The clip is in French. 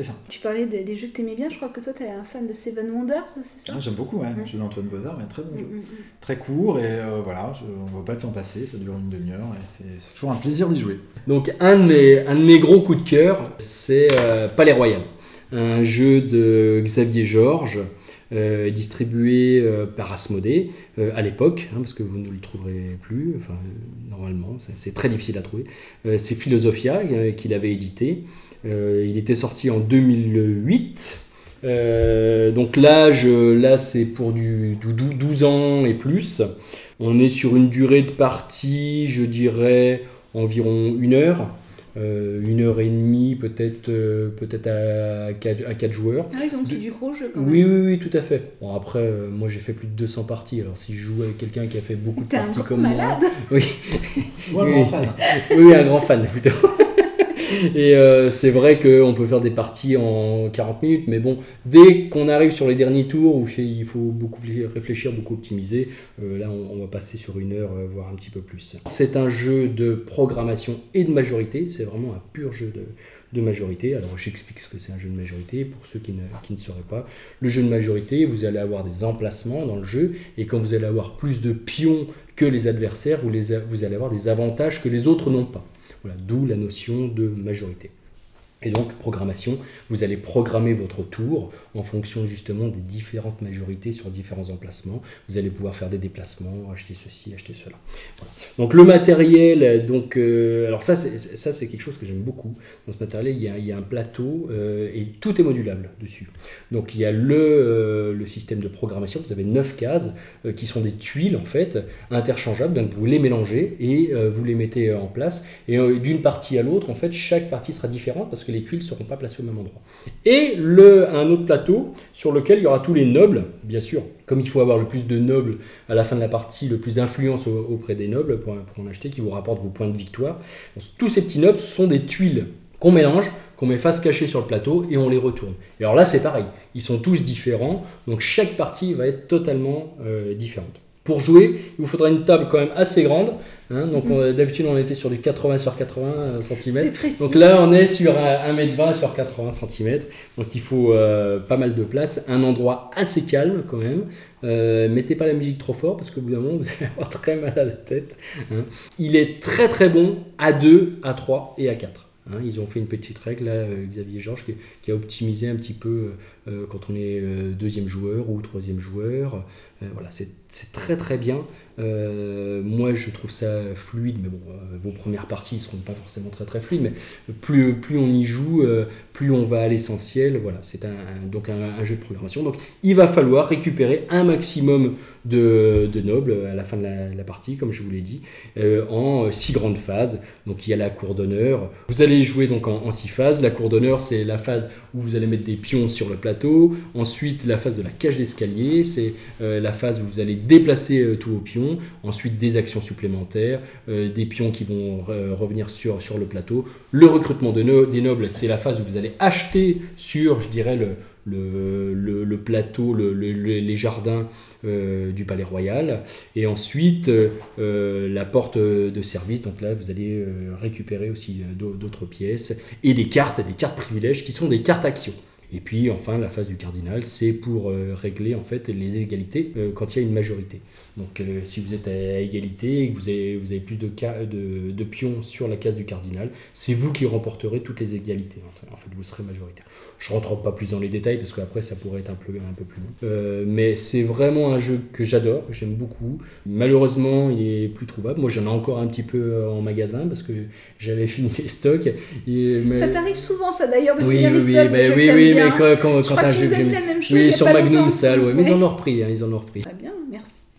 C'est ça. Tu parlais des, des jeux que t'aimais bien, je crois que toi t'es un fan de Seven Wonders, c'est ça? Ah, J'aime beaucoup, ouais. Jeu d'Antoine Bozard, mais très bon jeu. Mm, mm, mm. Très court et euh, voilà, je, on voit pas le temps passer, ça dure une demi-heure et c'est c'est toujours un plaisir d'y jouer. Donc un de mes, un de mes gros coups de cœur, c'est euh, Palais Royal, un jeu de Xavier Georges, euh, distribué euh, par Asmodée euh, à l'époque, hein, parce que vous ne le trouverez plus, enfin normalement, c'est- très difficile à trouver. C'est Philosophia qu'il avait édité. Il était sorti en 2008. Euh, donc l'âge, là, c'est pour du, du dou- 12 ans et plus. On est sur une durée de partie, je dirais, environ une heure. Euh, une heure et demie, peut-être euh, peut-être à 4, à quatre joueurs. Ah, ils ont aussi du gros jeu quand même. Oui, oui, oui, tout à fait. Bon, après, euh, moi j'ai fait plus de 200 parties, alors si je joue avec quelqu'un qui a fait beaucoup de un parties comme malade. moi. Oui, Moi, Oui. grand fan. oui, oui, un grand fan plutôt. Et euh, c'est vrai qu'on peut faire des parties en 40 minutes, mais bon, dès qu'on arrive sur les derniers tours où il faut beaucoup réfléchir, beaucoup optimiser, euh, là on, va passer sur une heure, euh, voire un petit peu plus. C'est un jeu de programmation et de majorité, c'est vraiment un pur jeu de, majorité. Alors j'explique ce que c'est un jeu de majorité pour ceux qui ne, qui sauraient pas. Le jeu de majorité, vous allez avoir des emplacements dans le jeu, et quand vous allez avoir plus de pions que les adversaires, vous allez avoir des avantages que les autres n'ont pas. Voilà, d'où la notion de majorité. Et donc, programmation, vous allez programmer votre tour en fonction justement des différentes majorités sur différents emplacements. Vous allez pouvoir faire des déplacements, acheter ceci, acheter cela. Donc, le matériel, donc, euh, alors ça, c'est, quelque chose que j'aime beaucoup. Dans ce matériel, il y a, un plateau euh, et tout est modulable dessus. Donc, il y a le, euh, le système de programmation. Vous avez neuf cases qui sont des tuiles en fait interchangeables. Donc, vous les mélangez et vous les mettez en place. Et d'une partie à l'autre, en fait, chaque partie sera différente parce que les tuiles ne seront pas placées au même endroit. Et le, un autre plateau sur lequel il y aura tous les nobles, bien sûr. Comme il faut avoir le plus de nobles à la fin de la partie, le plus d'influence au- auprès des nobles pour, en acheter, qui vous rapportent vos points de victoire. Tous ces petits nobles sont des tuiles qu'on mélange, qu'on met face cachée sur le plateau et on les retourne. Et alors là, c'est pareil. Ils sont tous différents, donc chaque partie va être totalement euh, différente. Pour jouer, il vous faudra une table quand même assez grande. hein. donc on- d'habitude, on était sur du 80 sur 80 cm. C'est précis. Donc là, on est sur un 1m20 sur 80 cm. Donc il faut euh, pas mal de place. Un endroit assez calme quand même. Euh, mettez pas la musique trop fort parce qu'au bout d'un moment, vous allez avoir très mal à la tête. hein. Il est très très bon à 2, à 3 et à 4. Hein. ils ont fait une petite règle, là, euh, Xavier Georges, qui, a optimisé un petit peu euh, quand on est euh, deuxième joueur ou troisième joueur. Euh, voilà, c'est très très bien. Euh, moi, je trouve ça fluide, mais bon, euh, vos premières parties ne seront pas forcément très très fluides, mais plus, plus on y joue, euh, plus on va à l'essentiel. Voilà, c'est un, donc un jeu de programmation. Donc, il va falloir récupérer un maximum de, nobles à la fin de la, partie, comme je vous l'ai dit, euh, en six grandes phases. Donc, il y a la cour d'honneur. Vous allez jouer donc en, six phases. La cour d'honneur, c'est la phase où vous allez mettre des pions sur le plateau. Ensuite, la phase de la cage d'escalier, c'est euh, la phase où vous allez déplacer euh, tous vos pions. Ensuite, des actions supplémentaires, des pions qui vont re- revenir sur, sur le plateau. Le recrutement de des nobles, c'est la phase où vous allez acheter sur, je dirais, le, le, plateau, le- le- le- les jardins euh, du palais royal. Et ensuite, euh, euh, la porte de service. Donc là, vous allez récupérer aussi d'au- d'autres pièces. Et des cartes, des cartes privilèges qui sont des cartes actions. Et puis enfin, la phase du cardinal, c'est pour euh, régler en fait les égalités euh, quand il y a une majorité. Donc euh, si vous êtes à égalité et que vous avez, vous avez plus de, ca- de, de pions sur la case du cardinal, c'est vous qui remporterez toutes les égalités. En fait, vous serez majoritaire. Je rentre pas plus dans les détails parce qu'après ça pourrait être un peu, un peu plus long. Euh, mais c'est vraiment un jeu que j'adore, que j'aime beaucoup. Malheureusement, il est plus trouvable. Moi, j'en ai encore un petit peu en magasin parce que j'avais fini les stocks. Et, mais- Ça t'arrive souvent, ça d'ailleurs, de oui, finir oui, les oui, stocks. oui, oui, t'aimes mais quand, quand, Je quand crois un que tu jeu nous as que dit j'aime- la même chose il y Oui, a sur pas Magnum ça, ouais, mais ils Ouais. en ont repris, hein, ils en ont repris. Très bien.